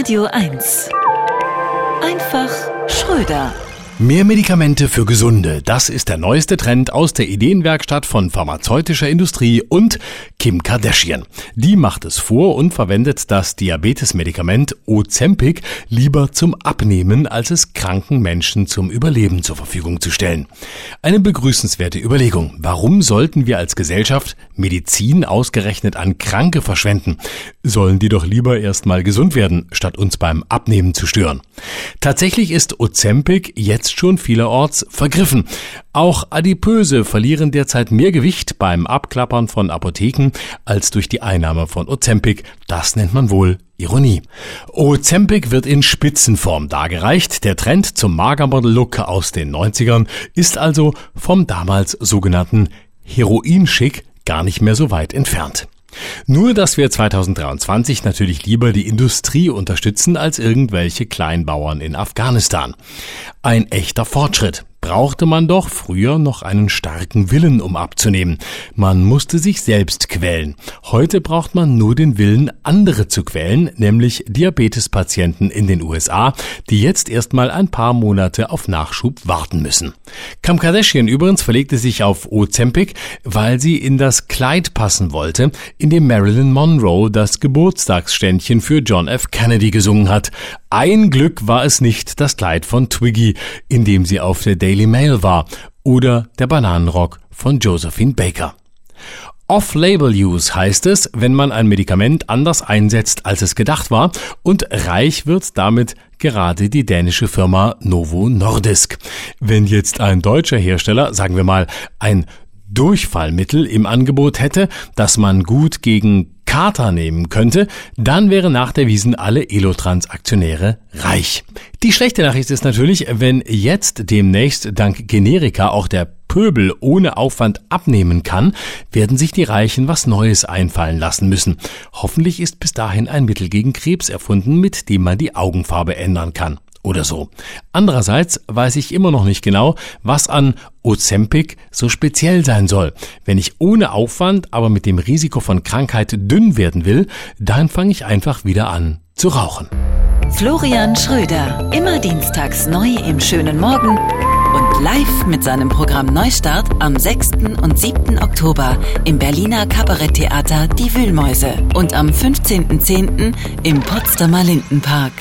Radio 1. Einfach Schröder. Mehr Medikamente für Gesunde, das ist der neueste Trend aus der Ideenwerkstatt von pharmazeutischer Industrie und Kim Kardashian. Die macht es vor und verwendet das Diabetesmedikament Ozempic lieber zum Abnehmen, als es kranken Menschen zum Überleben zur Verfügung zu stellen. Eine begrüßenswerte Überlegung. Warum sollten wir als Gesellschaft Medizin ausgerechnet an Kranke verschwenden? Sollen die doch lieber erstmal gesund werden, statt uns beim Abnehmen zu stören. Tatsächlich ist Ozempic jetzt jetzt schon vielerorts vergriffen. Auch Adipöse verlieren derzeit mehr Gewicht beim Abklappern von Apotheken als durch die Einnahme von Ozempic. Das nennt man wohl Ironie. Ozempic wird in Spitzenform dargereicht. Der Trend zum Magermodel-Look aus den 90ern ist also vom damals sogenannten Heroinschick gar nicht mehr so weit entfernt. Nur, dass wir 2023 natürlich lieber die Industrie unterstützen als irgendwelche Kleinbauern in Afghanistan. Ein echter Fortschritt brauchte man doch früher noch einen starken Willen, um abzunehmen. Man musste sich selbst quälen. Heute braucht man nur den Willen, andere zu quälen, nämlich Diabetespatienten in den USA, die jetzt erstmal ein paar Monate auf Nachschub warten müssen. Kam Kardashian übrigens verlegte sich auf Ozempic, weil sie in das Kleid passen wollte, in dem Marilyn Monroe das Geburtstagsständchen für John F. Kennedy gesungen hat. Ein Glück war es nicht das Kleid von Twiggy, in dem sie auf der Daily Mail war, oder der Bananenrock von Josephine Baker. Off-Label-Use heißt es, wenn man ein Medikament anders einsetzt, als es gedacht war, und reich wird damit gerade die dänische Firma Novo Nordisk. Wenn jetzt ein deutscher Hersteller, sagen wir mal, ein Durchfallmittel im Angebot hätte, das man gut gegen Kater nehmen könnte, dann wären nach der Wiesen alle Elotrans-Aktionäre reich. Die schlechte Nachricht ist natürlich, wenn jetzt demnächst dank Generika auch der Pöbel ohne Aufwand abnehmen kann, werden sich die Reichen was Neues einfallen lassen müssen. Hoffentlich ist bis dahin ein Mittel gegen Krebs erfunden, mit dem man die Augenfarbe ändern kann oder so. Andererseits weiß ich immer noch nicht genau, was an Ozempic so speziell sein soll. Wenn ich ohne Aufwand, aber mit dem Risiko von Krankheit dünn werden will, dann fange ich einfach wieder an zu rauchen. Florian Schröder, immer dienstags neu im schönen Morgen und live mit seinem Programm Neustart am 6. und 7. Oktober im Berliner Kabaretttheater Die Wühlmäuse und am 15.10. im Potsdamer Lindenpark.